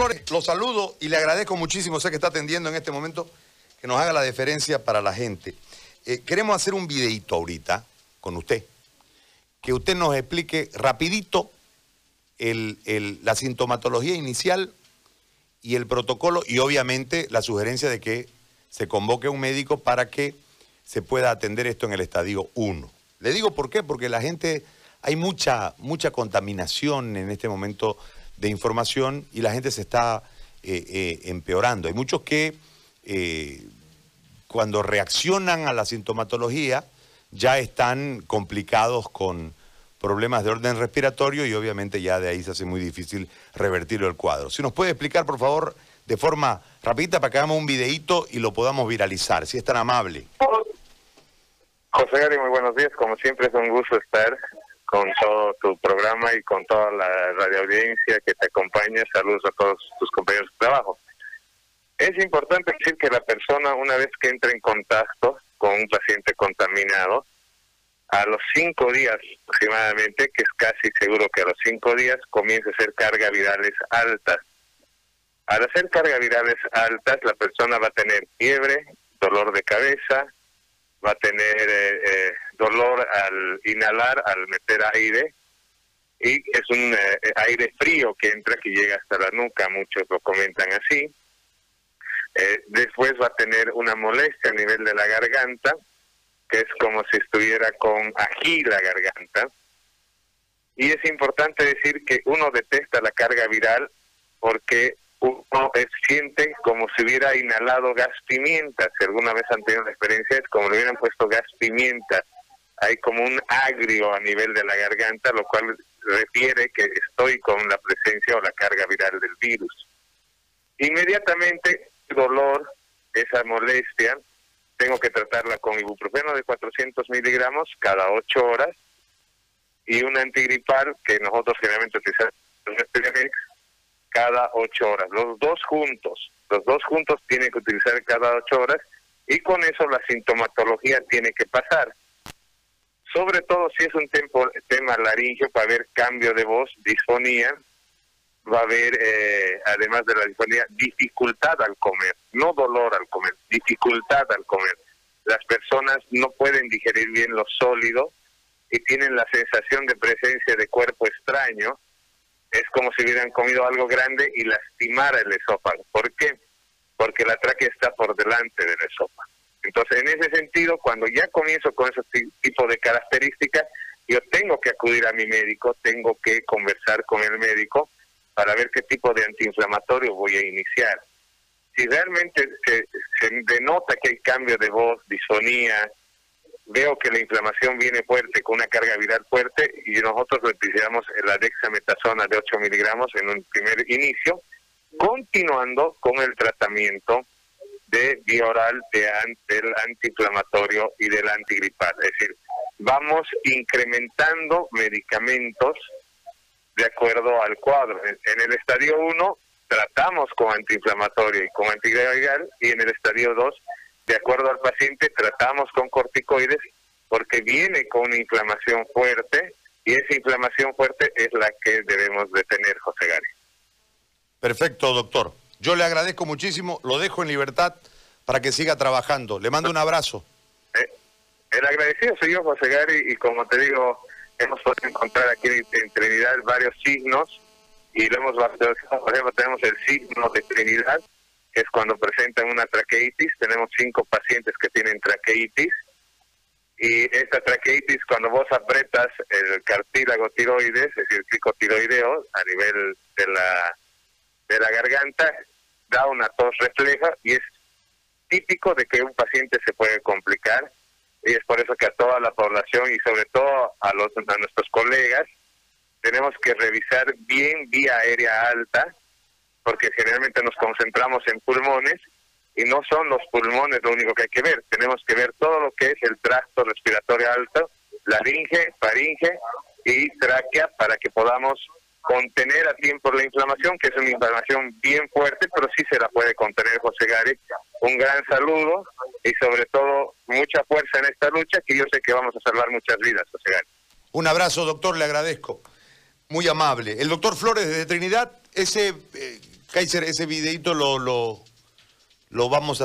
Flores, lo saludo y le agradezco muchísimo, sé que está atendiendo en este momento, que nos haga la deferencia para la gente. Eh, queremos hacer un videito ahorita con usted, que usted nos explique rapidito la sintomatología inicial y el protocolo y obviamente la sugerencia de que se convoque un médico para que se pueda atender esto en el estadio 1. Le digo por qué, porque la gente, hay mucha, mucha contaminación en este momento de información y la gente se está eh, eh, empeorando. Hay muchos que eh, cuando reaccionan a la sintomatología ya están complicados con problemas de orden respiratorio y obviamente ya de ahí se hace muy difícil revertirlo el cuadro. Si nos puede explicar, por favor, de forma rapidita para que hagamos un videíto y lo podamos viralizar, si es tan amable. José Gary, muy buenos días. Como siempre es un gusto estar con todo tu programa y con toda la radioaudiencia que te acompaña. Saludos a todos tus compañeros de trabajo. Es importante decir que la persona, una vez que entra en contacto con un paciente contaminado, a los cinco días aproximadamente, que es casi seguro que a los cinco días, comienza a hacer cargas virales altas. Al hacer cargas virales altas, la persona va a tener fiebre, dolor de cabeza, va a tener eh, eh, dolor al inhalar, al meter aire, y es un eh, aire frío que entra, que llega hasta la nuca, muchos lo comentan así. después va a tener una molestia a nivel de la garganta, que es como si estuviera con ají la garganta. Y es importante decir que uno detesta la carga viral porque uno siente como si hubiera inhalado gas pimienta. Si alguna vez han tenido la experiencia, es como le hubieran puesto gas pimienta. Hay como un agrio a nivel de la garganta, lo cual refiere que estoy con la presencia o la carga viral del virus. Inmediatamente, dolor, esa molestia, tengo que tratarla con ibuprofeno de 400 miligramos cada 8 horas y un antigripal que nosotros generalmente utilizamos cada ocho horas. Los dos juntos, los dos juntos tienen que utilizar cada ocho horas y con eso la sintomatología tiene que pasar. Sobre todo si es un tempo, tema laringio, va a haber cambio de voz, disfonía, va a haber, eh, además de la disfonía, dificultad al comer, no dolor al comer, dificultad al comer. Las personas no pueden digerir bien lo sólido y tienen la sensación de presencia de cuerpo extraño, es como si hubieran comido algo grande y lastimara el esófago. ¿Por qué? Porque la tráquea está por delante del esófago. Entonces, en ese sentido, cuando ya comienzo con ese tipo de características, yo tengo que acudir a mi médico, tengo que conversar con el médico para ver qué tipo de antiinflamatorio voy a iniciar. Si realmente se, se denota que hay cambio de voz, disfonía, veo que la inflamación viene fuerte, con una carga viral fuerte, y nosotros utilizamos la dexametasona de 8 miligramos en un primer inicio, continuando con el tratamiento de bioral de, del antiinflamatorio y del antigripal. Es decir, vamos incrementando medicamentos de acuerdo al cuadro. En el estadio 1 tratamos con antiinflamatorio y con antigripal, y en el estadio 2 de acuerdo al paciente, tratamos con corticoides porque viene con una inflamación fuerte y esa inflamación fuerte es la que debemos de tener, José Gary. Perfecto, doctor. Yo le agradezco muchísimo, lo dejo en libertad para que siga trabajando. Le mando un abrazo. Eh, el agradecido soy yo, José Gary, y como te digo, hemos podido encontrar aquí en Trinidad varios signos y lo hemos por ejemplo, tenemos el signo de Trinidad, es cuando presentan una traqueitis. Tenemos cinco pacientes que tienen traqueitis. Y esta traqueitis, cuando vos apretas el cartílago tiroides, es decir, el tiroideo, a nivel de la, de la garganta, da una tos refleja y es típico de que un paciente se puede complicar. Y es por eso que a toda la población y sobre todo a, los, a nuestros colegas tenemos que revisar bien vía aérea alta, porque generalmente nos concentramos en pulmones y no son los pulmones lo único que hay que ver, tenemos que ver todo lo que es el tracto respiratorio alto, laringe, faringe y tráquea para que podamos contener a tiempo la inflamación, que es una inflamación bien fuerte, pero sí se la puede contener José Gary. Un gran saludo y sobre todo mucha fuerza en esta lucha, que yo sé que vamos a salvar muchas vidas, José Gary. Un abrazo, doctor, le agradezco. Muy amable. El doctor Flores de Trinidad, ese... Eh, Kaiser, ese videito lo, lo, lo vamos a